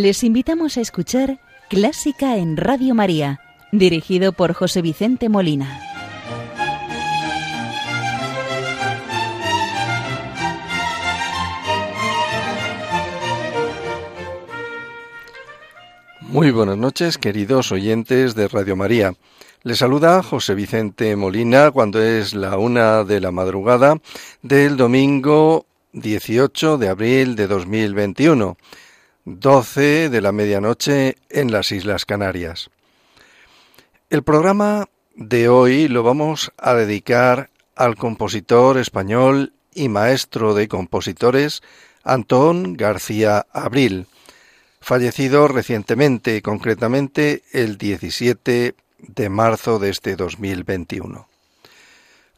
Les invitamos a escuchar Clásica en Radio María, dirigido por José Vicente Molina. Muy buenas noches, queridos oyentes de Radio María. Les saluda José Vicente Molina cuando es la una de la madrugada del domingo 18 de abril de 2021, 12 de la medianoche en las Islas Canarias. El programa de hoy lo vamos a dedicar al compositor español y maestro de compositores Antón García Abril fallecido recientemente, concretamente el 17 de marzo de este 2021.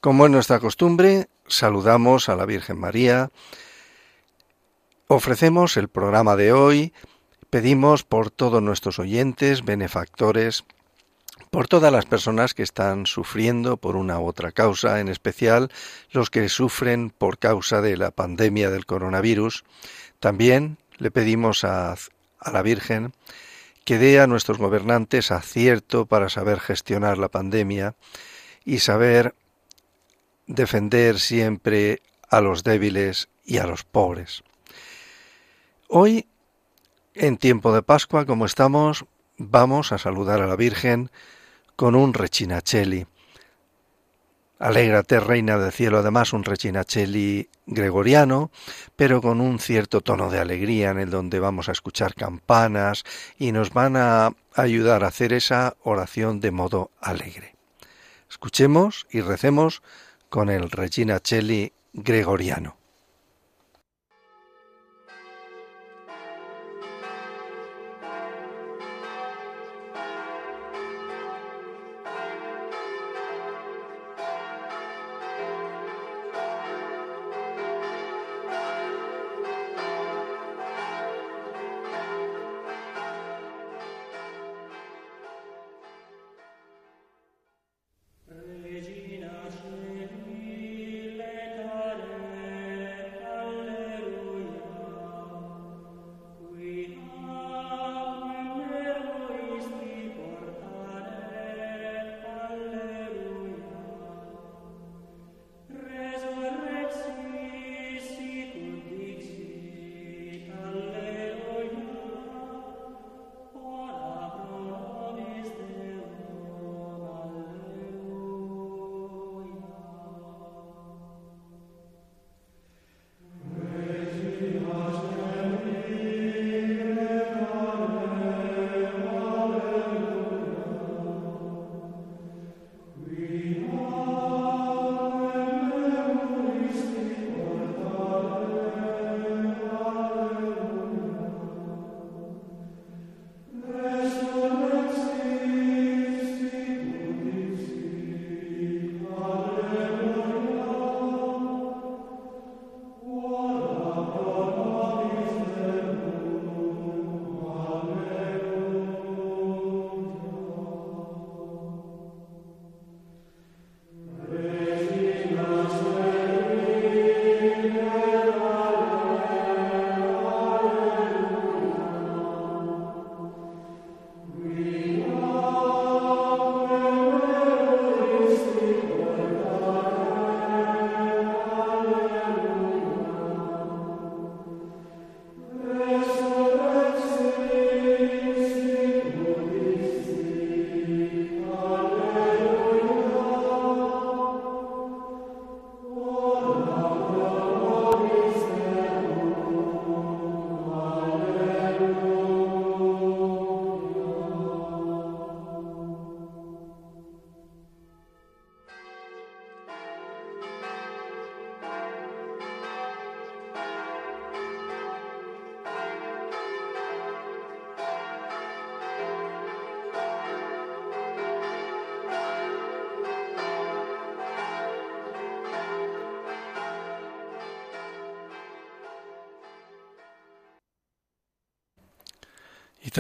Como es nuestra costumbre, saludamos a la Virgen María, ofrecemos el programa de hoy, pedimos por todos nuestros oyentes, benefactores, por todas las personas que están sufriendo por una u otra causa, en especial los que sufren por causa de la pandemia del coronavirus. También le pedimos a a la Virgen, que dé a nuestros gobernantes acierto para saber gestionar la pandemia y saber defender siempre a los débiles y a los pobres. Hoy, en tiempo de Pascua, como estamos, vamos a saludar a la Virgen con un rechinacheli. Alégrate, reina del cielo, además un rechinacheli gregoriano, pero con un cierto tono de alegría en el donde vamos a escuchar campanas y nos van a ayudar a hacer esa oración de modo alegre. Escuchemos y recemos con el rechinacheli gregoriano.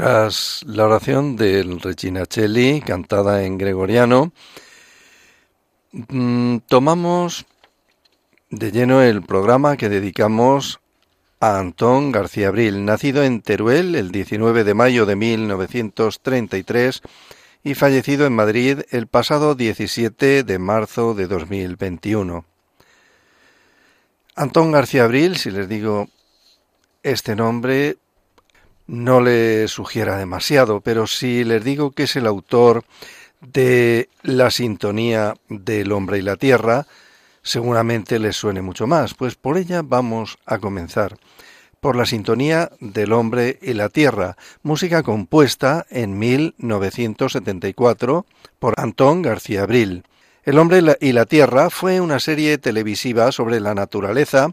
Tras la oración del Regina Cheli, cantada en gregoriano, mm, tomamos de lleno el programa que dedicamos a Antón García Abril, nacido en Teruel el 19 de mayo de 1933 y fallecido en Madrid el pasado 17 de marzo de 2021. Antón García Abril, si les digo este nombre, no le sugiera demasiado, pero si les digo que es el autor de la sintonía del hombre y la tierra, seguramente les suene mucho más, pues por ella vamos a comenzar. Por la sintonía del hombre y la tierra, música compuesta en 1974 por Antón García Abril. El hombre y la tierra fue una serie televisiva sobre la naturaleza,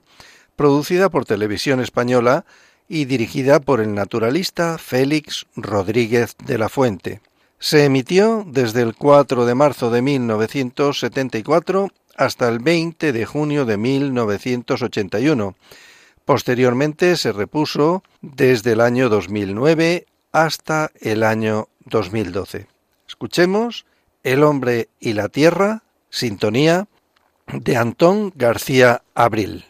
producida por Televisión Española y dirigida por el naturalista Félix Rodríguez de la Fuente. Se emitió desde el 4 de marzo de 1974 hasta el 20 de junio de 1981. Posteriormente se repuso desde el año 2009 hasta el año 2012. Escuchemos El hombre y la tierra, sintonía de Antón García Abril.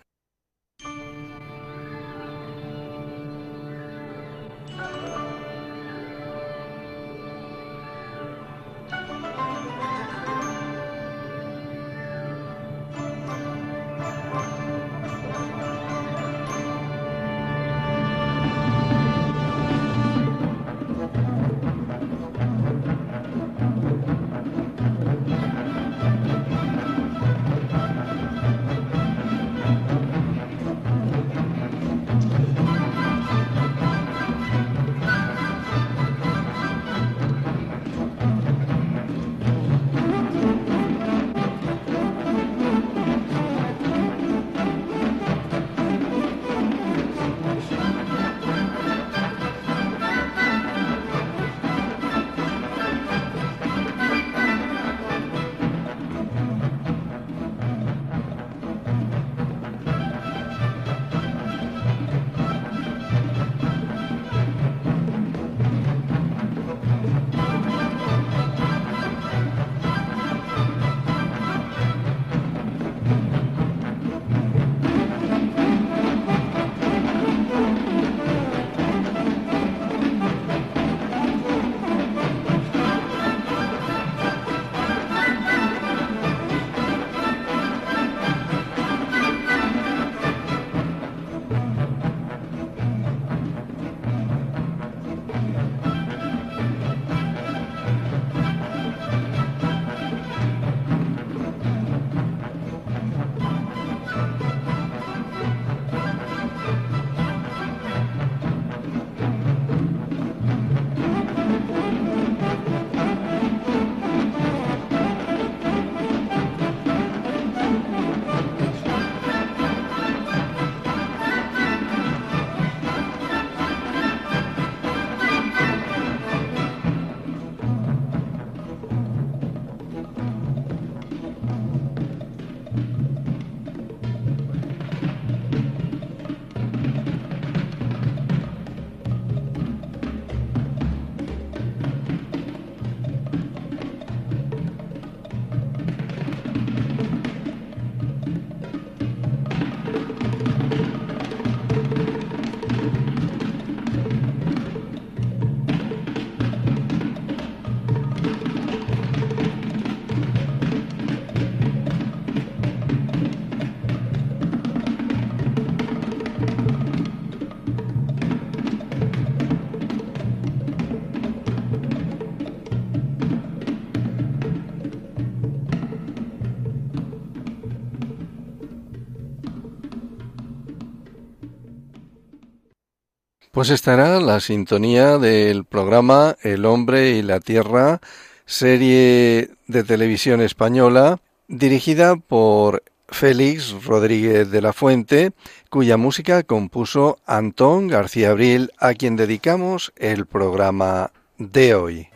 Pues estará la sintonía del programa El hombre y la tierra, serie de televisión española, dirigida por Félix Rodríguez de la Fuente, cuya música compuso Antón García Abril, a quien dedicamos el programa de hoy.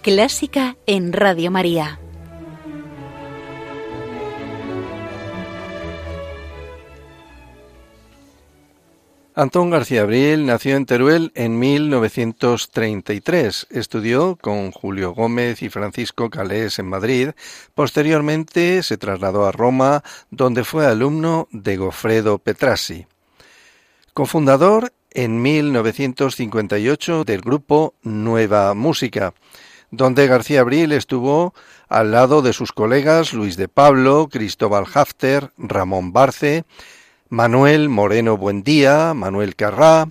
Clásica en Radio María. Antón García Abril nació en Teruel en 1933. Estudió con Julio Gómez y Francisco Calés en Madrid. Posteriormente se trasladó a Roma, donde fue alumno de Gofredo Petrassi. Cofundador en 1958 del grupo Nueva Música, donde García Abril estuvo al lado de sus colegas Luis de Pablo, Cristóbal Hafter, Ramón Barce, Manuel Moreno Buendía, Manuel Carrá,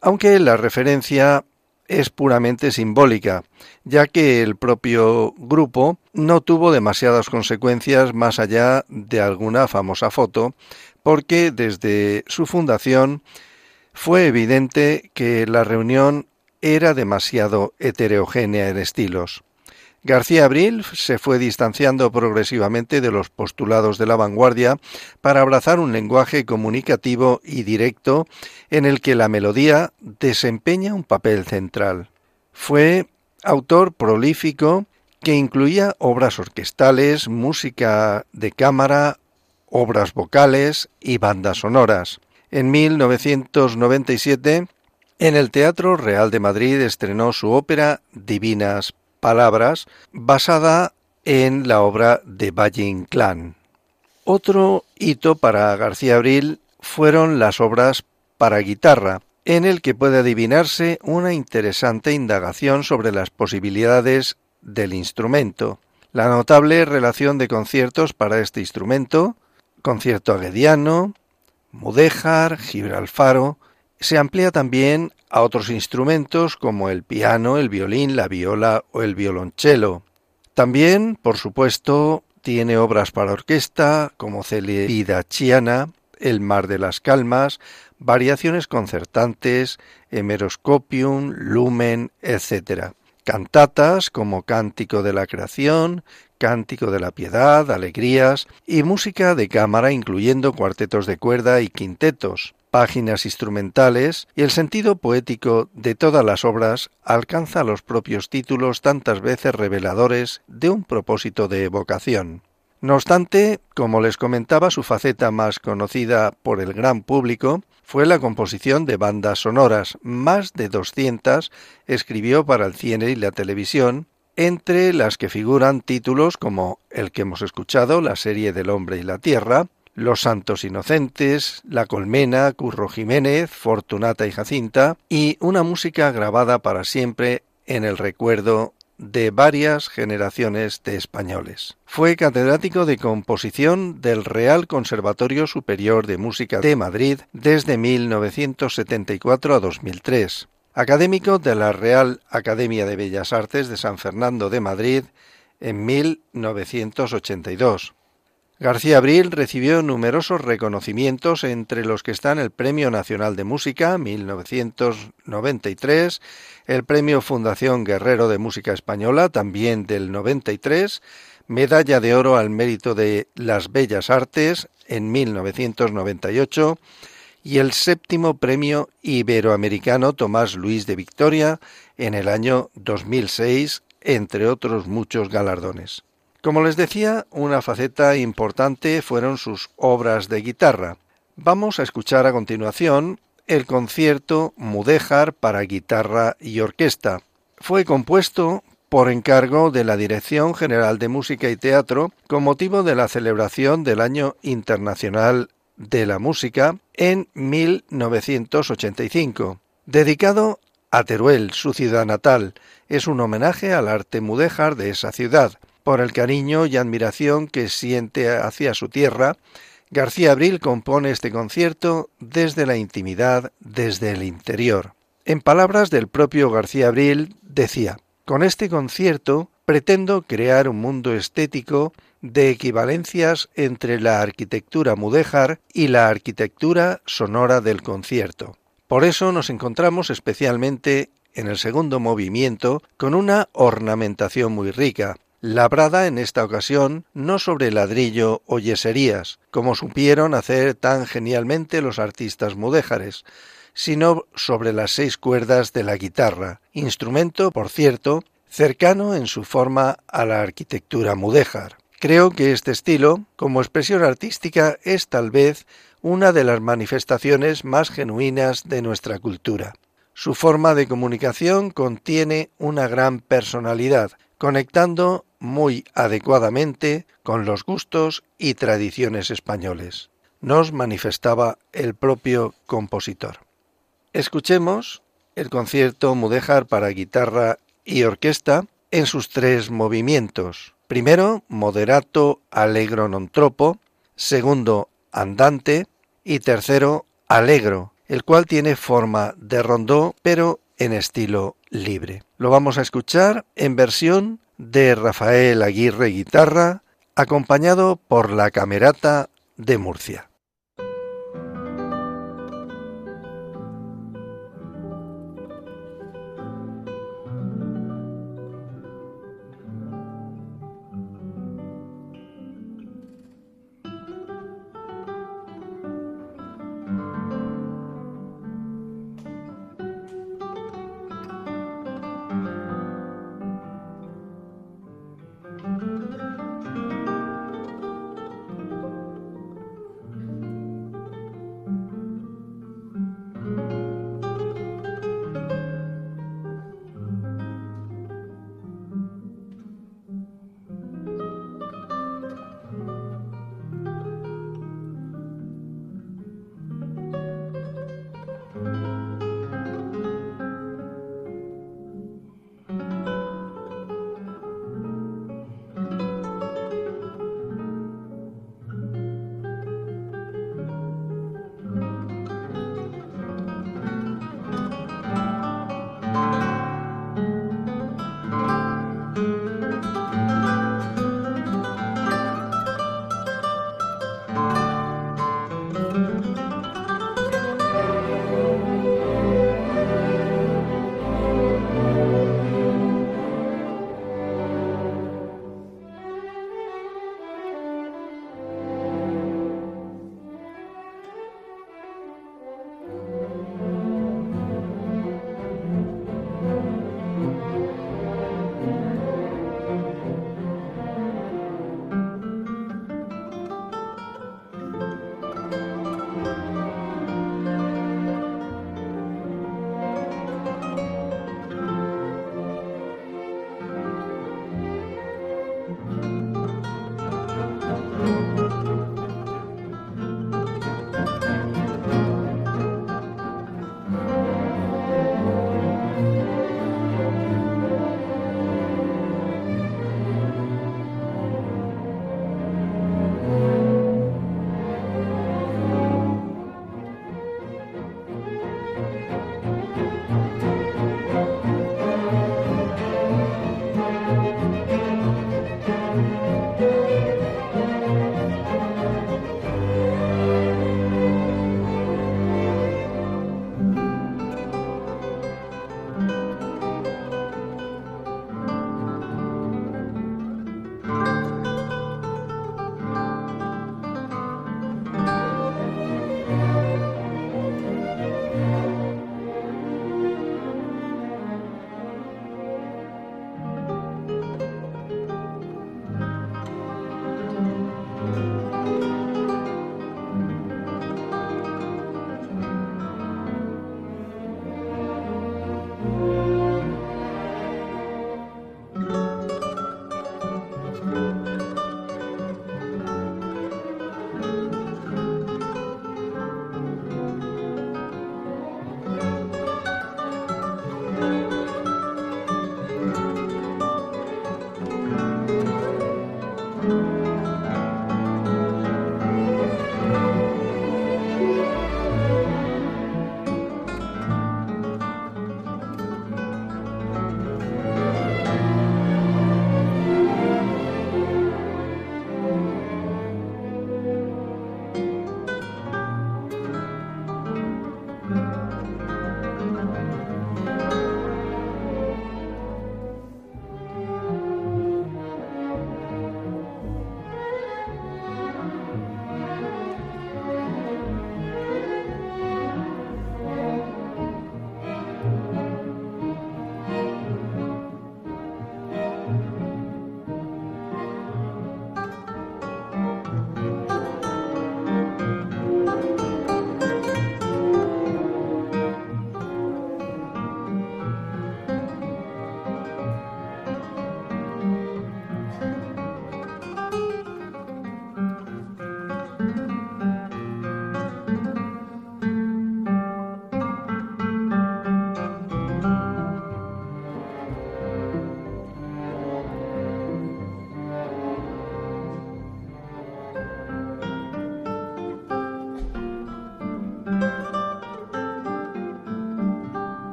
aunque la referencia es puramente simbólica, ya que el propio grupo no tuvo demasiadas consecuencias más allá de alguna famosa foto, porque desde su fundación fue evidente que la reunión era demasiado heterogénea en estilos. García Abril se fue distanciando progresivamente de los postulados de la vanguardia para abrazar un lenguaje comunicativo y directo en el que la melodía desempeña un papel central. Fue autor prolífico que incluía obras orquestales, música de cámara, obras vocales y bandas sonoras. En 1997, en el Teatro Real de Madrid estrenó su ópera Divinas palabras, basada en la obra de Valle Inclán. Otro hito para García Abril fueron las obras para guitarra, en el que puede adivinarse una interesante indagación sobre las posibilidades del instrumento. La notable relación de conciertos para este instrumento, concierto aguediano, mudéjar, gibralfaro, se amplía también a otros instrumentos como el piano, el violín, la viola o el violonchelo. También, por supuesto, tiene obras para orquesta como Celebida Chiana, El mar de las calmas, variaciones concertantes, Hemeroscopium, Lumen, etc. Cantatas como Cántico de la Creación, Cántico de la Piedad, Alegrías y música de cámara incluyendo cuartetos de cuerda y quintetos páginas instrumentales y el sentido poético de todas las obras alcanza los propios títulos tantas veces reveladores de un propósito de evocación. No obstante, como les comentaba, su faceta más conocida por el gran público fue la composición de bandas sonoras. Más de 200 escribió para el cine y la televisión, entre las que figuran títulos como el que hemos escuchado, la serie del hombre y la tierra, los Santos Inocentes, La Colmena, Curro Jiménez, Fortunata y Jacinta, y una música grabada para siempre en el recuerdo de varias generaciones de españoles. Fue catedrático de composición del Real Conservatorio Superior de Música de Madrid desde 1974 a 2003, académico de la Real Academia de Bellas Artes de San Fernando de Madrid en 1982 García Abril recibió numerosos reconocimientos, entre los que están el Premio Nacional de Música 1993, el Premio Fundación Guerrero de Música Española también del 93, Medalla de Oro al Mérito de las Bellas Artes en 1998 y el séptimo Premio Iberoamericano Tomás Luis de Victoria en el año 2006, entre otros muchos galardones. Como les decía, una faceta importante fueron sus obras de guitarra. Vamos a escuchar a continuación el concierto Mudéjar para guitarra y orquesta. Fue compuesto por encargo de la Dirección General de Música y Teatro con motivo de la celebración del Año Internacional de la Música en 1985. Dedicado a Teruel, su ciudad natal, es un homenaje al arte mudéjar de esa ciudad. Por el cariño y admiración que siente hacia su tierra, García Abril compone este concierto desde la intimidad, desde el interior. En palabras del propio García Abril decía, con este concierto pretendo crear un mundo estético de equivalencias entre la arquitectura mudéjar y la arquitectura sonora del concierto. Por eso nos encontramos especialmente en el segundo movimiento con una ornamentación muy rica, labrada en esta ocasión no sobre ladrillo o yeserías, como supieron hacer tan genialmente los artistas mudéjares, sino sobre las seis cuerdas de la guitarra, instrumento, por cierto, cercano en su forma a la arquitectura mudéjar. Creo que este estilo, como expresión artística, es tal vez una de las manifestaciones más genuinas de nuestra cultura. Su forma de comunicación contiene una gran personalidad, conectando muy adecuadamente con los gustos y tradiciones españoles. Nos manifestaba el propio compositor. Escuchemos el concierto Mudéjar para guitarra y orquesta en sus tres movimientos. Primero, moderato allegro non troppo, segundo, andante y tercero, allegro, el cual tiene forma de rondó pero en estilo libre. Lo vamos a escuchar en versión de Rafael Aguirre guitarra, acompañado por la Camerata de Murcia.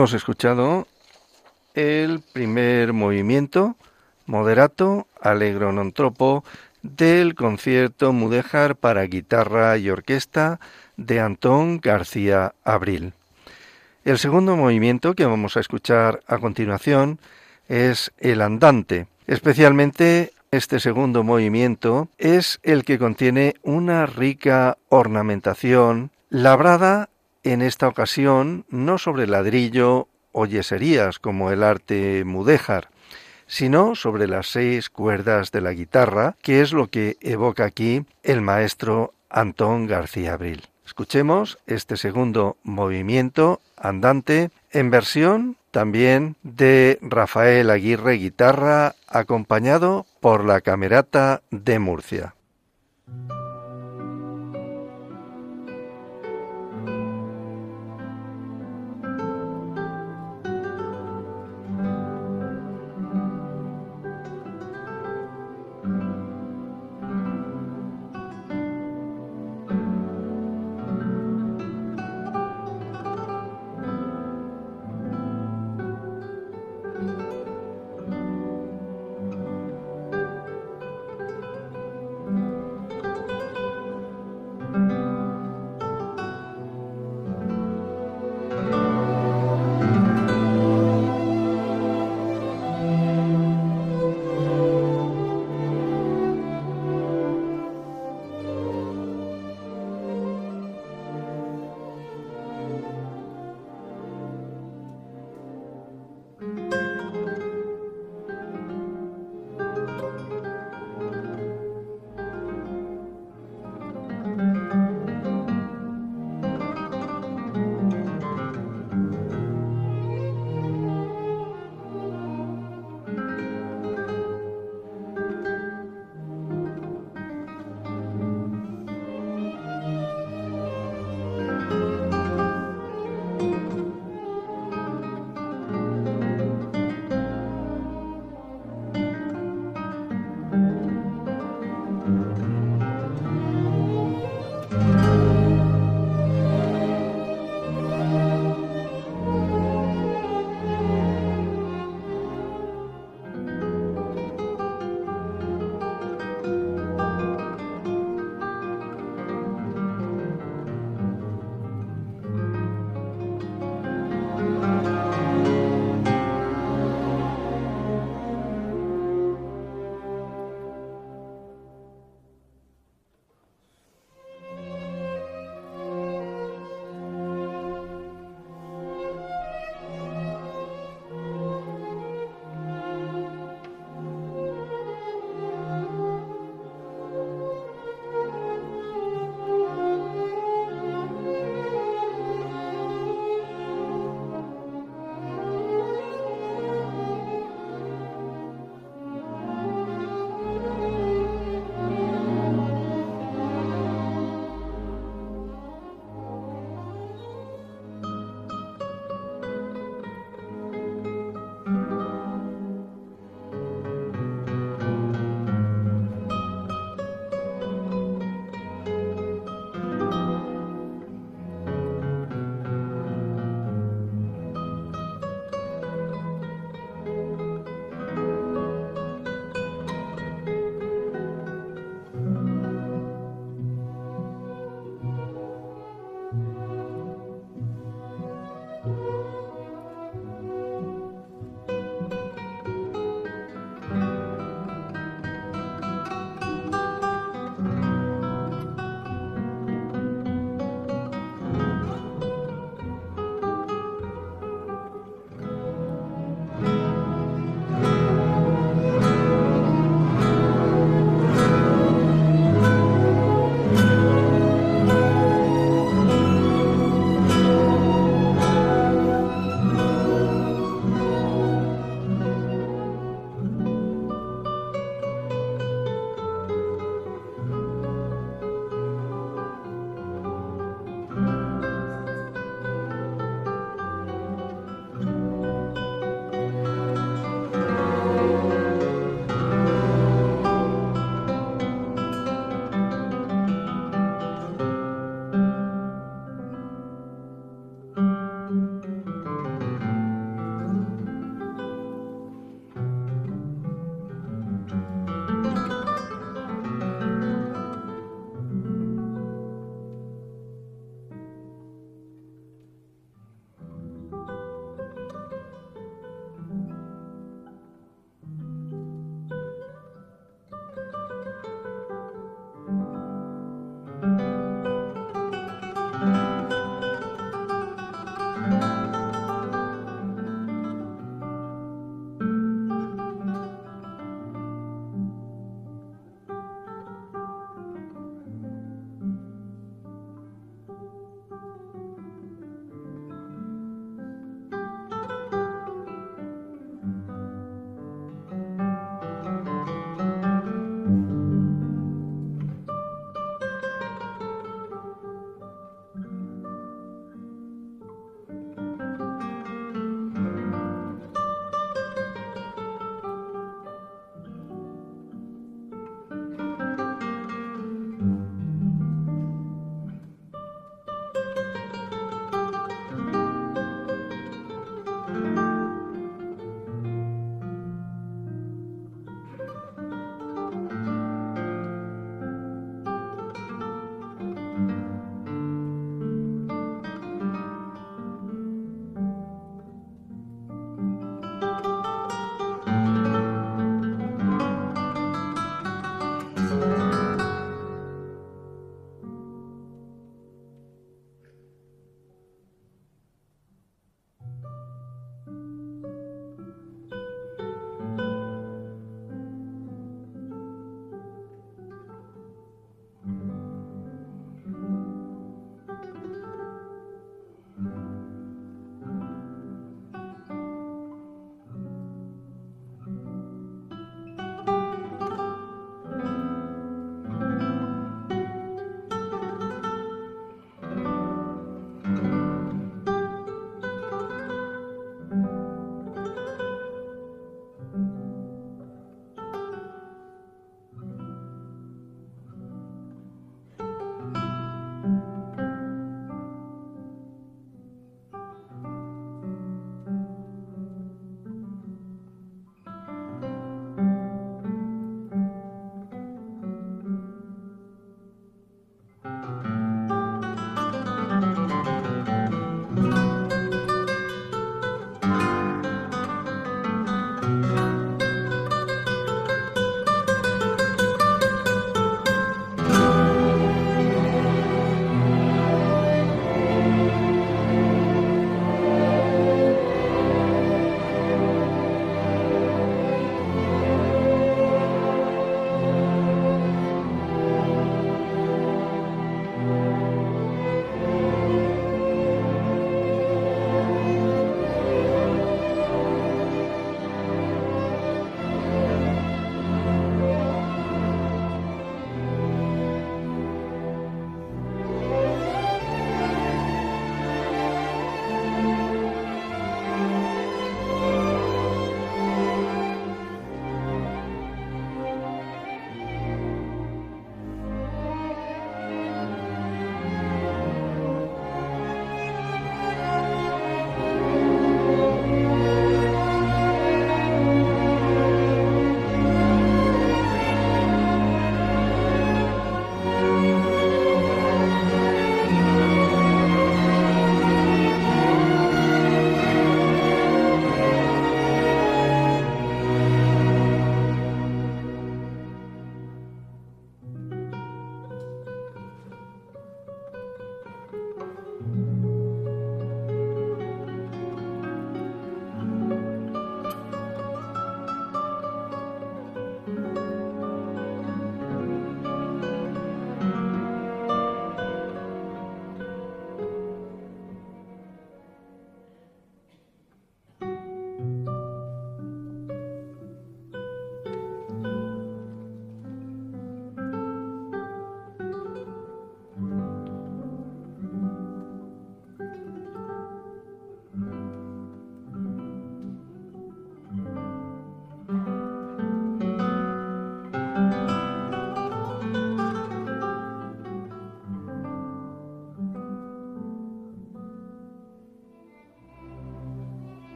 Hemos escuchado el primer movimiento, moderato, allegro non troppo, del concierto Mudéjar para guitarra y orquesta de Antón García Abril. El segundo movimiento que vamos a escuchar a continuación es el andante. Especialmente este segundo movimiento es el que contiene una rica ornamentación labrada en esta ocasión no sobre ladrillo o yeserías como el arte mudéjar, sino sobre las seis cuerdas de la guitarra, que es lo que evoca aquí el maestro Antón García Abril. Escuchemos este segundo movimiento andante en versión también de Rafael Aguirre guitarra acompañado por la Camerata de Murcia.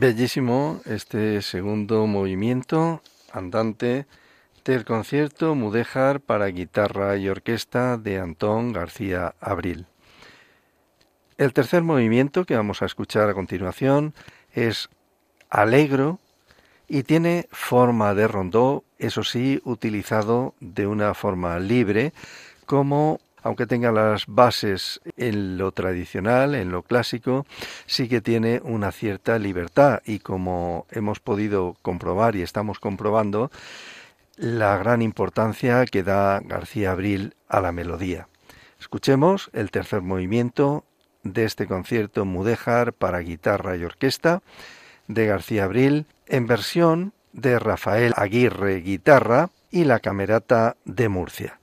Bellísimo este segundo movimiento andante del concierto Mudéjar para guitarra y orquesta de Antón García Abril. El tercer movimiento que vamos a escuchar a continuación es Alegro y tiene forma de rondó, eso sí, utilizado de una forma libre, como aunque tenga las bases en lo tradicional, en lo clásico, sí que tiene una cierta libertad y como hemos podido comprobar y estamos comprobando, la gran importancia que da García Abril a la melodía. Escuchemos el tercer movimiento de este concierto Mudéjar para guitarra y orquesta de García Abril en versión de Rafael Aguirre guitarra y la Camerata de Murcia.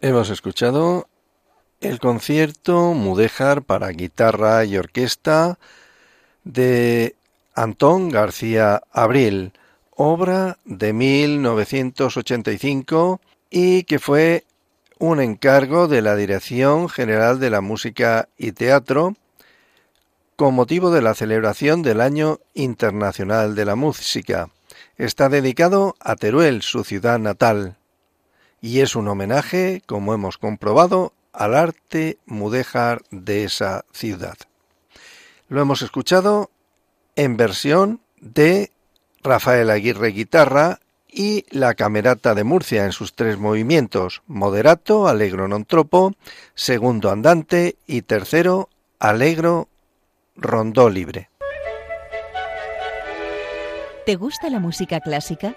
Hemos escuchado el concierto Mudéjar para guitarra y orquesta de Antón García Abril, obra de 1985 y que fue un encargo de la Dirección General de la Música y Teatro con motivo de la celebración del Año Internacional de la Música. Está dedicado a Teruel, su ciudad natal, y es un homenaje, como hemos comprobado, al arte mudéjar de esa ciudad. Lo hemos escuchado en versión de Rafael Aguirre guitarra y la Camerata de Murcia en sus tres movimientos, moderato, alegro non tropo, segundo andante y tercero alegro rondó libre. ¿Te gusta la música clásica?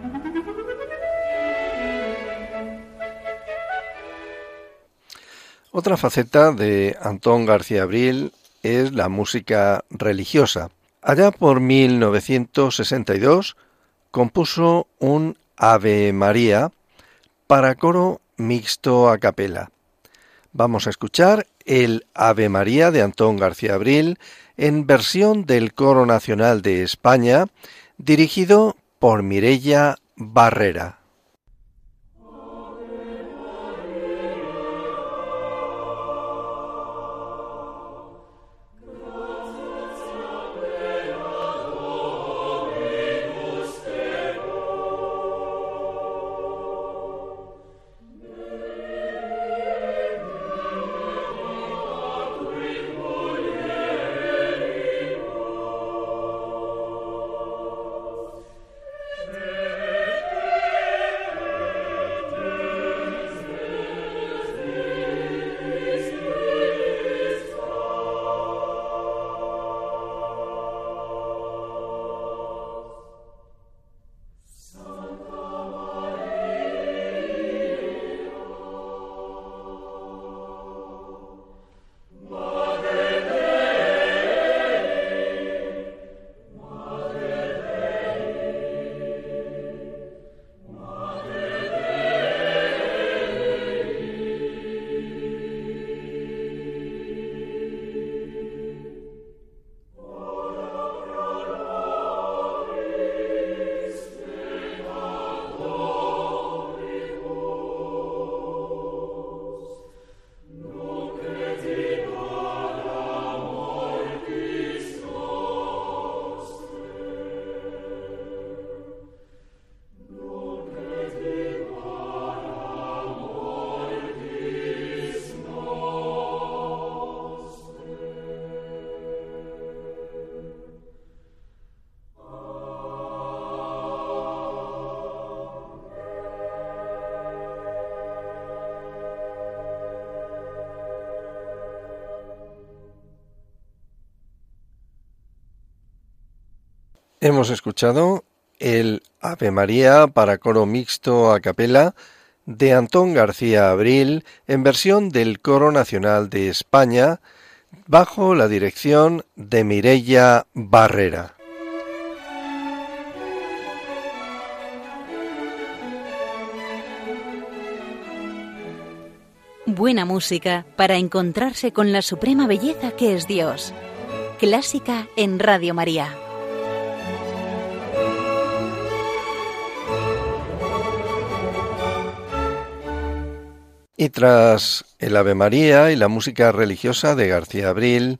Otra faceta de Antón García Abril es la música religiosa. Allá por 1962 compuso un Ave María para coro mixto a capela. Vamos a escuchar el Ave María de Antón García Abril en versión del Coro Nacional de España, dirigido por Mirella Barrera. Hemos escuchado el Ave María para coro mixto a capela de Antón García Abril en versión del Coro Nacional de España bajo la dirección de Mirella Barrera. Buena música para encontrarse con la suprema belleza que es Dios. Clásica en Radio María. Y tras el Ave María y la música religiosa de García Abril,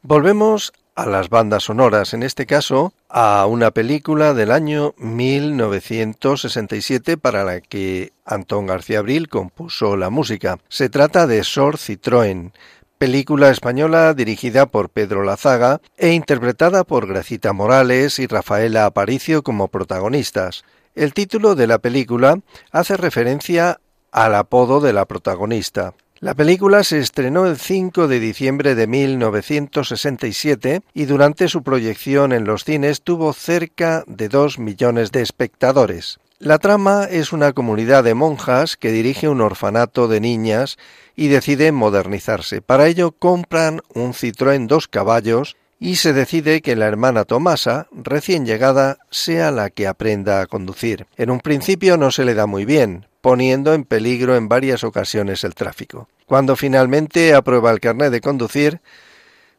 volvemos a las bandas sonoras, en este caso a una película del año 1967 para la que Antón García Abril compuso la música. Se trata de Sor Citroën, película española dirigida por Pedro Lazaga e interpretada por Gracita Morales y Rafaela Aparicio como protagonistas. El título de la película hace referencia al apodo de la protagonista. La película se estrenó el 5 de diciembre de 1967 y durante su proyección en los cines tuvo cerca de dos millones de espectadores. La trama es una comunidad de monjas que dirige un orfanato de niñas y decide modernizarse. Para ello compran un Citroën dos caballos y se decide que la hermana Tomasa, recién llegada, sea la que aprenda a conducir. En un principio no se le da muy bien, poniendo en peligro en varias ocasiones el tráfico. Cuando finalmente aprueba el carnet de conducir,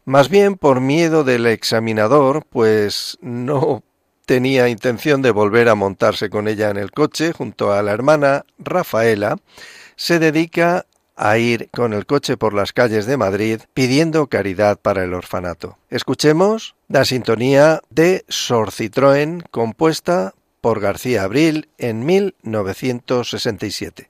más bien por miedo del examinador, pues no tenía intención de volver a montarse con ella en el coche junto a la hermana Rafaela, se dedica a ir con el coche por las calles de Madrid pidiendo caridad para el orfanato. Escuchemos la sintonía de Sor Citroën compuesta por García Abril en 1967.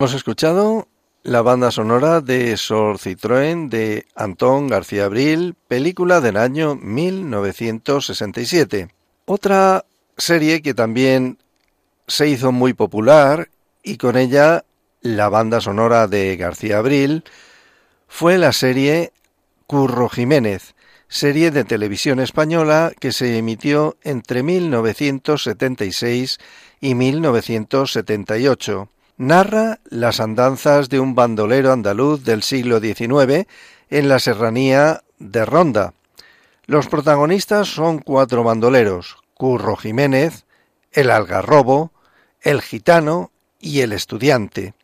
Hemos escuchado la banda sonora de Sor Citroën de Antón García Abril, película del año 1967. Otra serie que también se hizo muy popular y con ella la banda sonora de García Abril fue la serie Curro Jiménez, serie de televisión española que se emitió entre 1976 y 1978 narra las andanzas de un bandolero andaluz del siglo XIX en la serranía de Ronda. Los protagonistas son cuatro bandoleros, Curro Jiménez, el algarrobo, el gitano y el estudiante.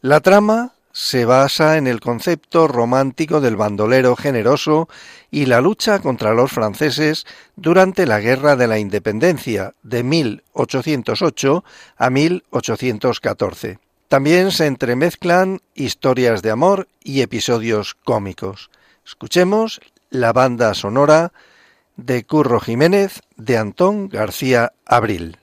La trama se basa en el concepto romántico del bandolero generoso y la lucha contra los franceses durante la Guerra de la Independencia de 1808 a 1814. También se entremezclan historias de amor y episodios cómicos. Escuchemos la banda sonora de Curro Jiménez de Antón García Abril.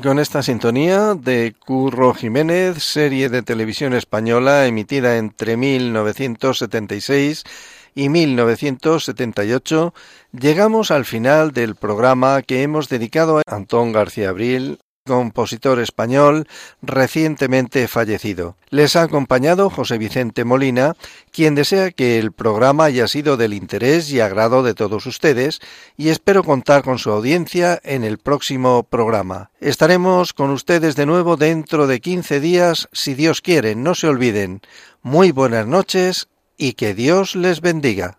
Y con esta sintonía de Curro Jiménez, serie de televisión española emitida entre 1976 y 1978, llegamos al final del programa que hemos dedicado a Antón García Abril, compositor español recientemente fallecido. Les ha acompañado José Vicente Molina, quien desea que el programa haya sido del interés y agrado de todos ustedes y espero contar con su audiencia en el próximo programa. Estaremos con ustedes de nuevo dentro de 15 días, si Dios quiere, no se olviden. Muy buenas noches y que Dios les bendiga.